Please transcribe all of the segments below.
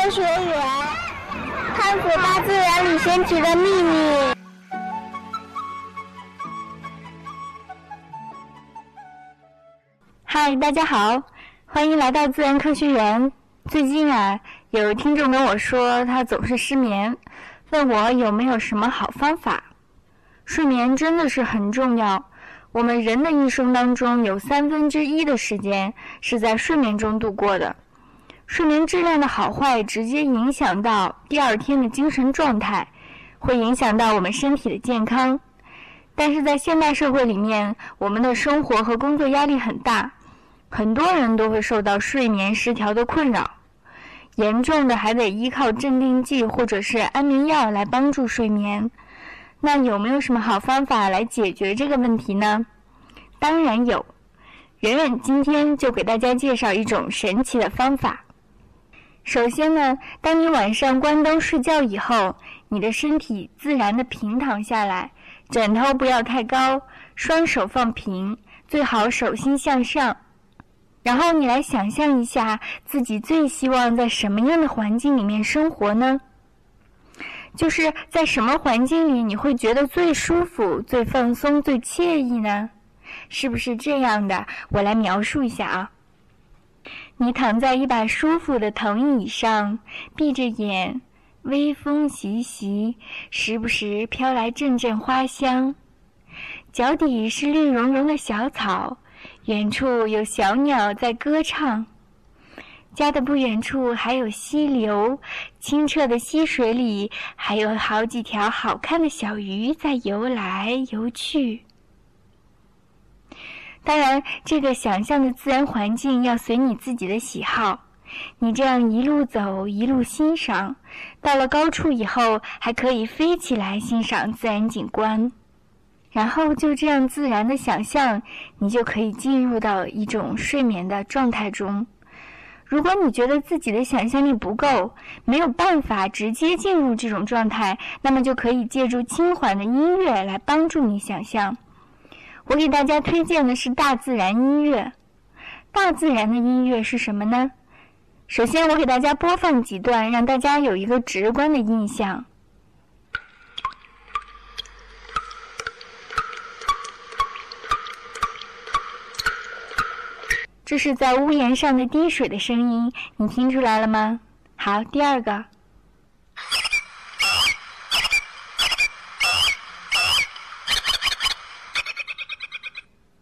科学园，探索大自然里神奇的秘密。嗨，大家好，欢迎来到自然科学园。最近啊，有听众跟我说，他总是失眠，问我有没有什么好方法。睡眠真的是很重要。我们人的一生当中，有三分之一的时间是在睡眠中度过的。睡眠质量的好坏，直接影响到第二天的精神状态，会影响到我们身体的健康。但是在现代社会里面，我们的生活和工作压力很大。很多人都会受到睡眠失调的困扰，严重的还得依靠镇定剂或者是安眠药来帮助睡眠。那有没有什么好方法来解决这个问题呢？当然有，圆圆今天就给大家介绍一种神奇的方法。首先呢，当你晚上关灯睡觉以后，你的身体自然的平躺下来，枕头不要太高，双手放平，最好手心向上。然后你来想象一下，自己最希望在什么样的环境里面生活呢？就是在什么环境里你会觉得最舒服、最放松、最惬意呢？是不是这样的？我来描述一下啊。你躺在一把舒服的藤椅上，闭着眼，微风习习，时不时飘来阵阵花香，脚底是绿茸茸的小草。远处有小鸟在歌唱，家的不远处还有溪流，清澈的溪水里还有好几条好看的小鱼在游来游去。当然，这个想象的自然环境要随你自己的喜好。你这样一路走，一路欣赏，到了高处以后，还可以飞起来欣赏自然景观。然后就这样自然的想象，你就可以进入到一种睡眠的状态中。如果你觉得自己的想象力不够，没有办法直接进入这种状态，那么就可以借助轻缓的音乐来帮助你想象。我给大家推荐的是大自然音乐。大自然的音乐是什么呢？首先，我给大家播放几段，让大家有一个直观的印象。这是在屋檐上的滴水的声音，你听出来了吗？好，第二个，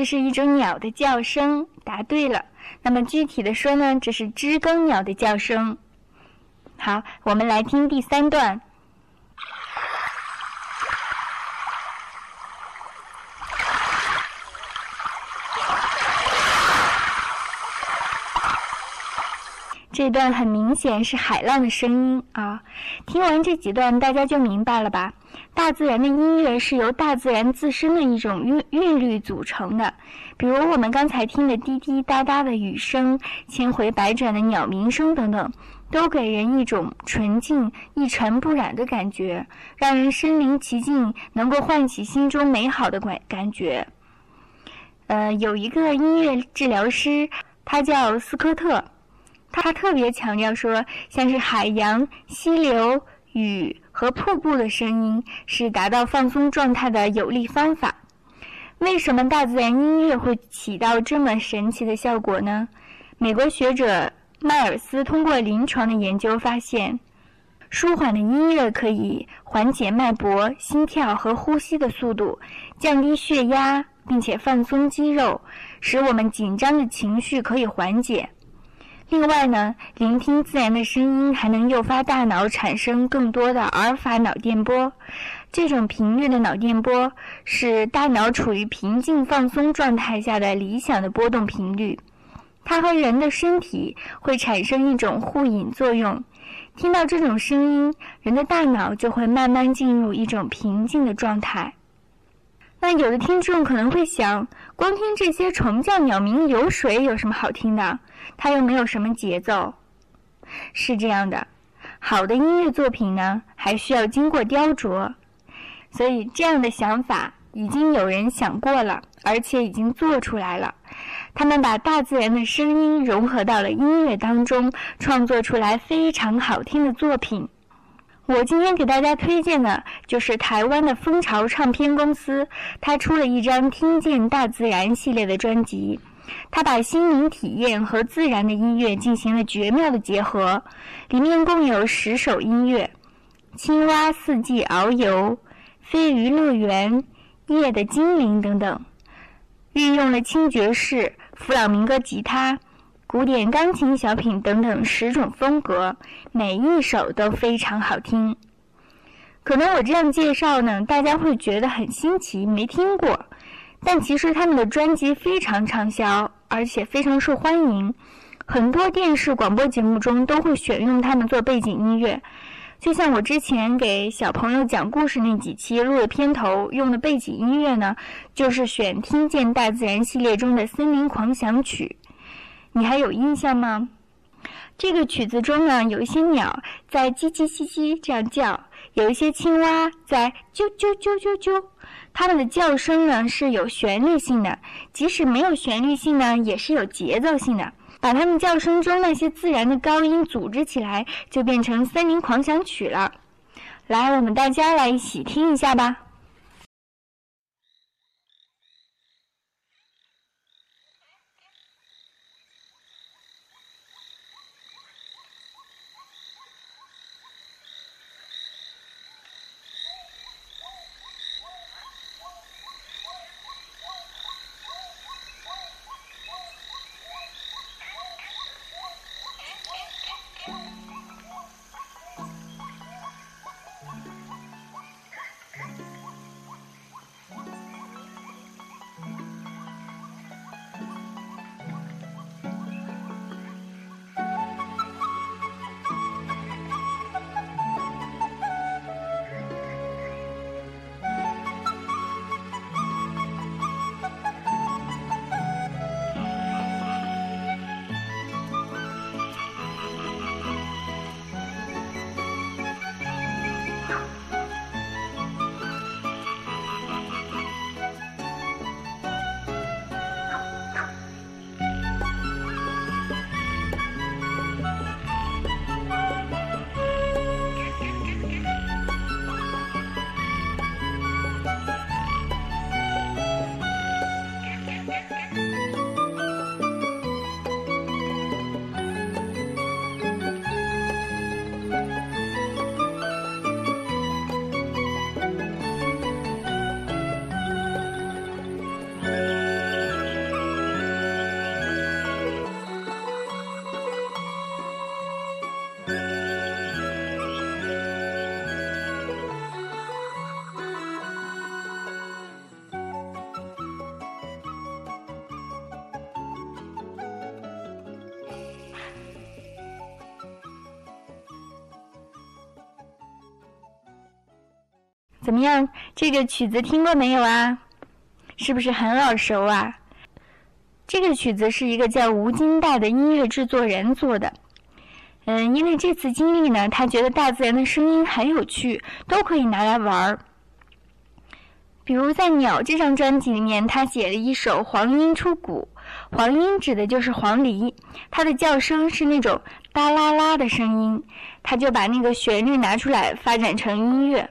这是一种鸟的叫声，答对了。那么具体的说呢，这是知更鸟的叫声。好，我们来听第三段。这段很明显是海浪的声音啊！听完这几段，大家就明白了吧？大自然的音乐是由大自然自身的一种韵韵律组成的，比如我们刚才听的滴滴答答的雨声、千回百转的鸟鸣声等等，都给人一种纯净、一尘不染的感觉，让人身临其境，能够唤起心中美好的感感觉。呃，有一个音乐治疗师，他叫斯科特。他特别强调说，像是海洋、溪流、雨和瀑布的声音是达到放松状态的有力方法。为什么大自然音乐会起到这么神奇的效果呢？美国学者迈尔斯通过临床的研究发现，舒缓的音乐可以缓解脉搏、心跳和呼吸的速度，降低血压，并且放松肌肉，使我们紧张的情绪可以缓解。另外呢，聆听自然的声音还能诱发大脑产生更多的阿尔法脑电波。这种频率的脑电波是大脑处于平静放松状态下的理想的波动频率。它和人的身体会产生一种互引作用。听到这种声音，人的大脑就会慢慢进入一种平静的状态。有的听众可能会想，光听这些虫叫、鸟鸣、流水有什么好听的？它又没有什么节奏。是这样的，好的音乐作品呢，还需要经过雕琢。所以这样的想法已经有人想过了，而且已经做出来了。他们把大自然的声音融合到了音乐当中，创作出来非常好听的作品。我今天给大家推荐的就是台湾的蜂巢唱片公司，它出了一张《听见大自然》系列的专辑。它把心灵体验和自然的音乐进行了绝妙的结合，里面共有十首音乐：《青蛙四季遨游》《飞鱼乐园》《夜的精灵》等等，运用了轻爵士、弗朗明哥吉他。古典钢琴小品等等十种风格，每一首都非常好听。可能我这样介绍呢，大家会觉得很新奇，没听过。但其实他们的专辑非常畅销，而且非常受欢迎，很多电视广播节目中都会选用他们做背景音乐。就像我之前给小朋友讲故事那几期录的片头用的背景音乐呢，就是选《听见大自然》系列中的《森林狂想曲》。你还有印象吗？这个曲子中呢，有一些鸟在叽叽叽叽这样叫，有一些青蛙在啾啾啾啾啾。它们的叫声呢是有旋律性的，即使没有旋律性呢，也是有节奏性的。把它们叫声中那些自然的高音组织起来，就变成《森林狂想曲》了。来，我们大家来一起听一下吧。怎么样？这个曲子听过没有啊？是不是很耳熟啊？这个曲子是一个叫吴金代的音乐制作人做的。嗯，因为这次经历呢，他觉得大自然的声音很有趣，都可以拿来玩儿。比如在《鸟》这张专辑里面，他写了一首黄莺出谷。黄莺指的就是黄鹂，它的叫声是那种哒啦啦的声音，他就把那个旋律拿出来发展成音乐。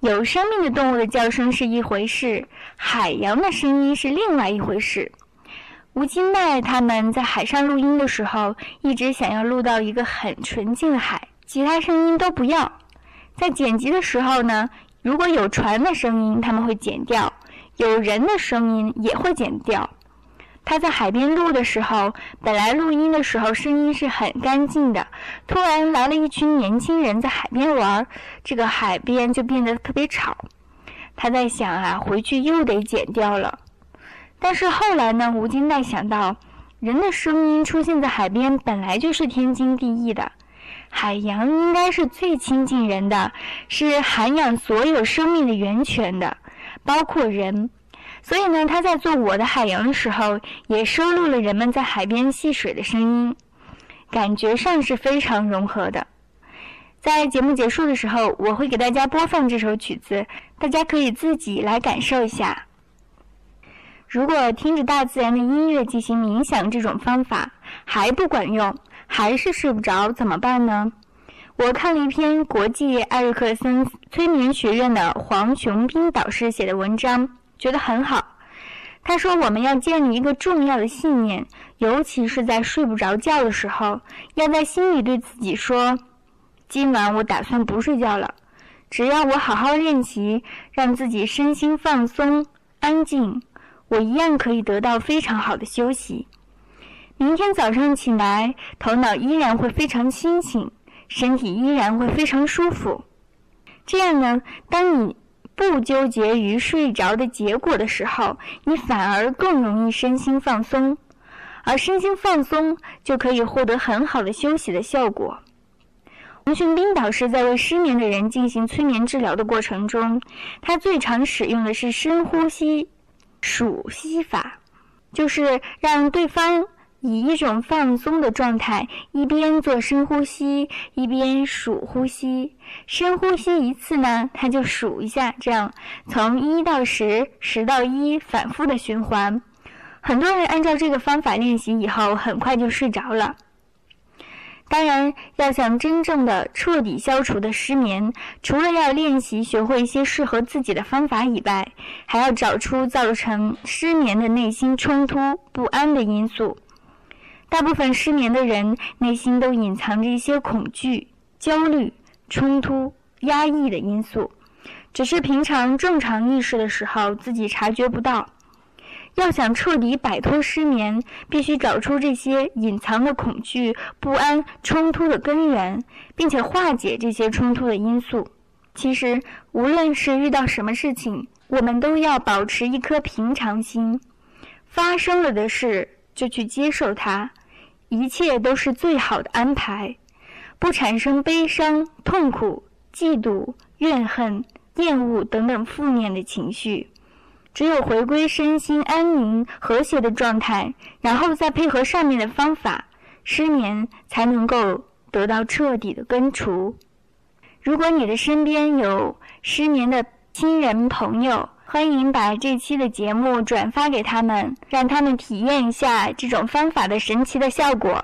有生命的动物的叫声是一回事，海洋的声音是另外一回事。吴金奈他们在海上录音的时候，一直想要录到一个很纯净的海，其他声音都不要。在剪辑的时候呢，如果有船的声音，他们会剪掉；有人的声音也会剪掉。他在海边录的时候，本来录音的时候声音是很干净的，突然来了一群年轻人在海边玩，这个海边就变得特别吵。他在想啊，回去又得剪掉了。但是后来呢，吴金代想到，人的声音出现在海边本来就是天经地义的，海洋应该是最亲近人的，是涵养所有生命的源泉的，包括人。所以呢，他在做《我的海洋》的时候，也收录了人们在海边戏水的声音，感觉上是非常融合的。在节目结束的时候，我会给大家播放这首曲子，大家可以自己来感受一下。如果听着大自然的音乐进行冥想这种方法还不管用，还是睡不着，怎么办呢？我看了一篇国际艾瑞克森催眠学院的黄雄斌导师写的文章，觉得很好。他说，我们要建立一个重要的信念，尤其是在睡不着觉的时候，要在心里对自己说：“今晚我打算不睡觉了，只要我好好练习，让自己身心放松、安静。”我一样可以得到非常好的休息。明天早上起来，头脑依然会非常清醒，身体依然会非常舒服。这样呢，当你不纠结于睡着的结果的时候，你反而更容易身心放松，而身心放松就可以获得很好的休息的效果。洪训斌导师在为失眠的人进行催眠治疗的过程中，他最常使用的是深呼吸。数息法，就是让对方以一种放松的状态，一边做深呼吸，一边数呼吸。深呼吸一次呢，他就数一下，这样从一到十，十到一，反复的循环。很多人按照这个方法练习以后，很快就睡着了。当然，要想真正的彻底消除的失眠，除了要练习学会一些适合自己的方法以外，还要找出造成失眠的内心冲突、不安的因素。大部分失眠的人内心都隐藏着一些恐惧、焦虑、冲突、压抑的因素，只是平常正常意识的时候自己察觉不到。要想彻底摆脱失眠，必须找出这些隐藏的恐惧、不安、冲突的根源，并且化解这些冲突的因素。其实，无论是遇到什么事情，我们都要保持一颗平常心。发生了的事就去接受它，一切都是最好的安排，不产生悲伤、痛苦、嫉妒、怨恨、厌恶等等负面的情绪。只有回归身心安宁和谐的状态，然后再配合上面的方法，失眠才能够得到彻底的根除。如果你的身边有失眠的亲人朋友，欢迎把这期的节目转发给他们，让他们体验一下这种方法的神奇的效果。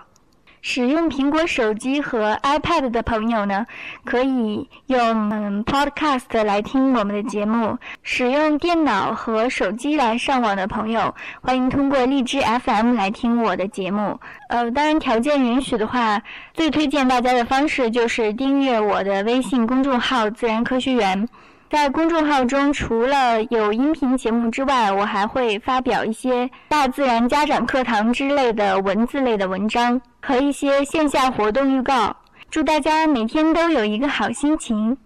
使用苹果手机和 iPad 的朋友呢，可以用嗯 Podcast 来听我们的节目；使用电脑和手机来上网的朋友，欢迎通过荔枝 FM 来听我的节目。呃，当然条件允许的话，最推荐大家的方式就是订阅我的微信公众号“自然科学园”。在公众号中，除了有音频节目之外，我还会发表一些大自然家长课堂之类的文字类的文章和一些线下活动预告。祝大家每天都有一个好心情。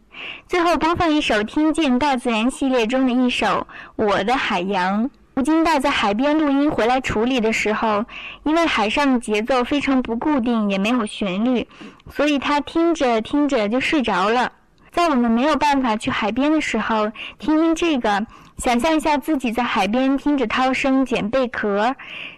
最后播放一首《听见大自然》系列中的一首《我的海洋》。吴金带在海边录音回来处理的时候，因为海上的节奏非常不固定，也没有旋律，所以他听着听着就睡着了。在我们没有办法去海边的时候，听听这个，想象一下自己在海边听着涛声捡贝壳，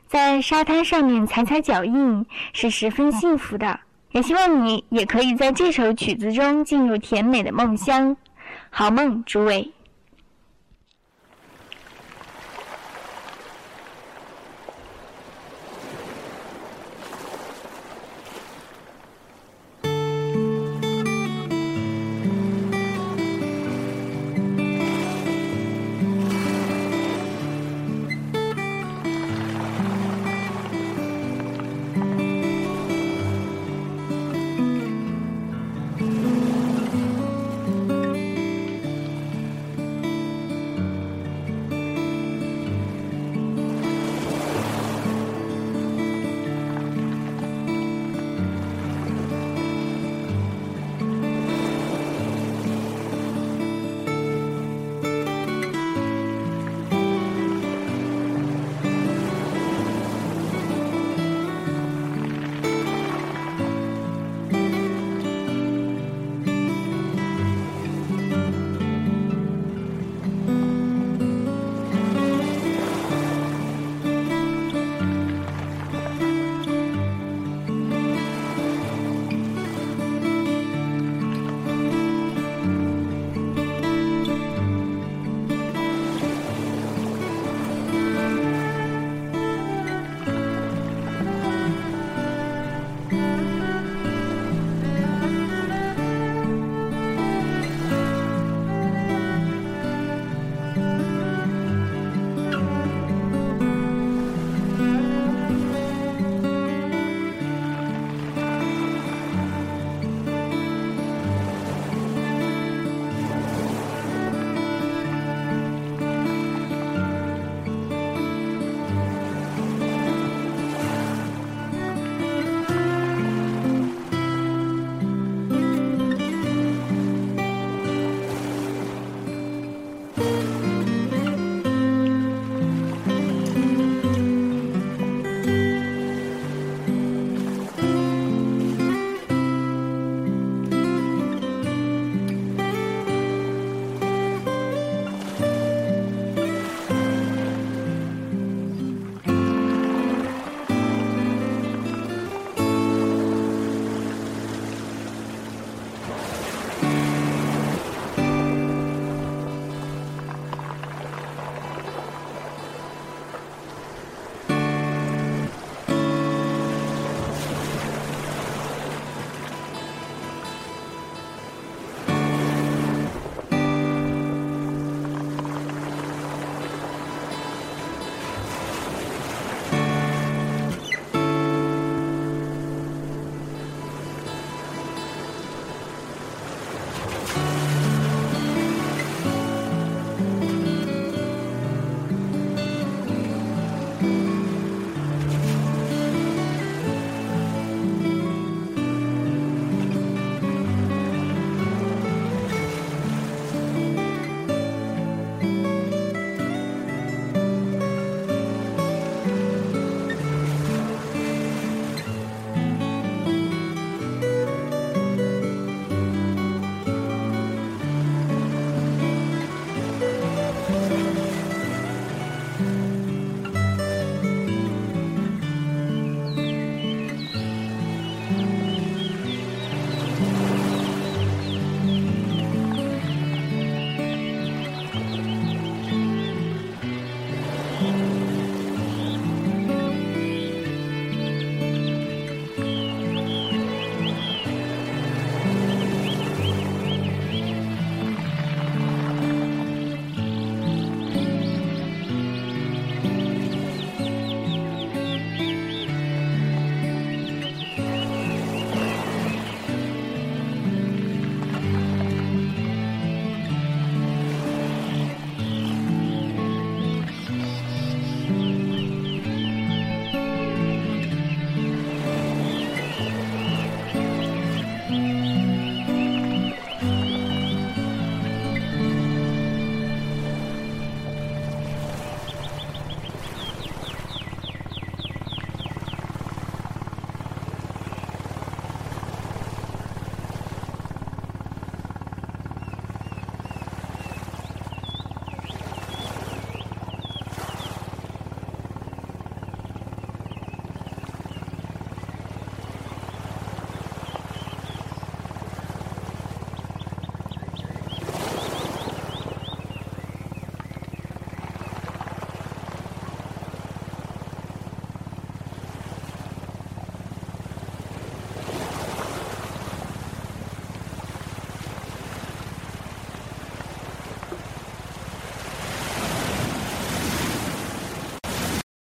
在沙滩上面踩踩脚印，是十分幸福的。也希望你也可以在这首曲子中进入甜美的梦乡。好梦，诸位。